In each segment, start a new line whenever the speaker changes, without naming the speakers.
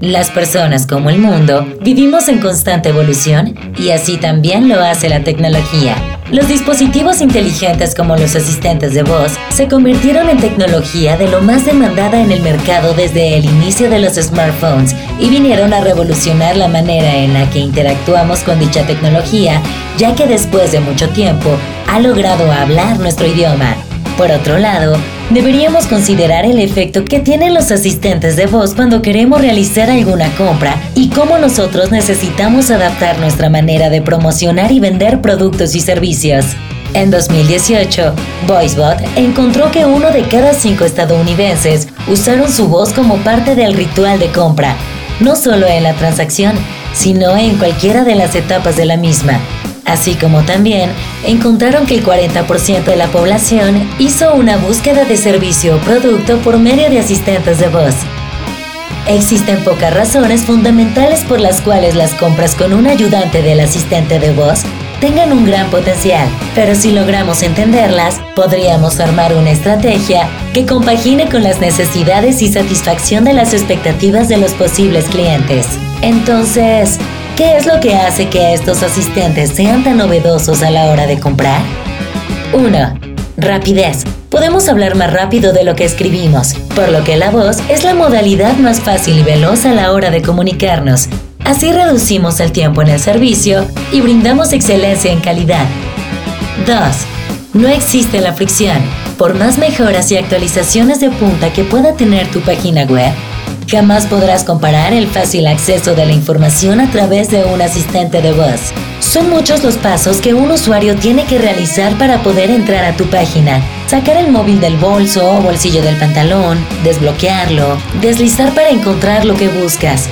Las personas como el mundo vivimos en constante evolución y así también lo hace la tecnología. Los dispositivos inteligentes como los asistentes de voz se convirtieron en tecnología de lo más demandada en el mercado desde el inicio de los smartphones y vinieron a revolucionar la manera en la que interactuamos con dicha tecnología, ya que después de mucho tiempo ha logrado hablar nuestro idioma. Por otro lado, deberíamos considerar el efecto que tienen los asistentes de voz cuando queremos realizar alguna compra y cómo nosotros necesitamos adaptar nuestra manera de promocionar y vender productos y servicios. En 2018, VoiceBot encontró que uno de cada cinco estadounidenses usaron su voz como parte del ritual de compra, no solo en la transacción, sino en cualquiera de las etapas de la misma así como también encontraron que el 40% de la población hizo una búsqueda de servicio o producto por medio de asistentes de voz. Existen pocas razones fundamentales por las cuales las compras con un ayudante del asistente de voz tengan un gran potencial, pero si logramos entenderlas, podríamos armar una estrategia que compagine con las necesidades y satisfacción de las expectativas de los posibles clientes. Entonces, ¿Qué es lo que hace que estos asistentes sean tan novedosos a la hora de comprar? 1. Rapidez. Podemos hablar más rápido de lo que escribimos, por lo que la voz es la modalidad más fácil y veloz a la hora de comunicarnos. Así reducimos el tiempo en el servicio y brindamos excelencia en calidad. 2. No existe la fricción. Por más mejoras y actualizaciones de punta que pueda tener tu página web, Jamás podrás comparar el fácil acceso de la información a través de un asistente de voz. Son muchos los pasos que un usuario tiene que realizar para poder entrar a tu página. Sacar el móvil del bolso o bolsillo del pantalón, desbloquearlo, deslizar para encontrar lo que buscas,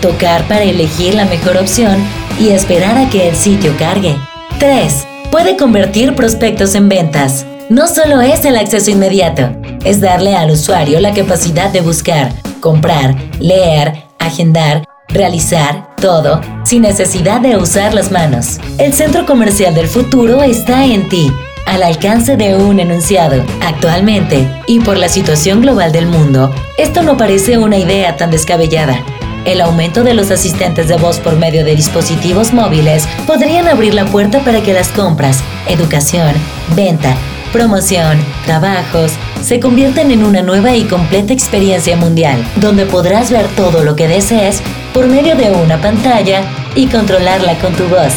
tocar para elegir la mejor opción y esperar a que el sitio cargue. 3. Puede convertir prospectos en ventas. No solo es el acceso inmediato, es darle al usuario la capacidad de buscar, comprar, leer, agendar, realizar todo sin necesidad de usar las manos. El centro comercial del futuro está en ti, al alcance de un enunciado. Actualmente, y por la situación global del mundo, esto no parece una idea tan descabellada. El aumento de los asistentes de voz por medio de dispositivos móviles podrían abrir la puerta para que las compras, educación, venta, promoción, trabajos, se convierten en una nueva y completa experiencia mundial, donde podrás ver todo lo que desees por medio de una pantalla y controlarla con tu voz.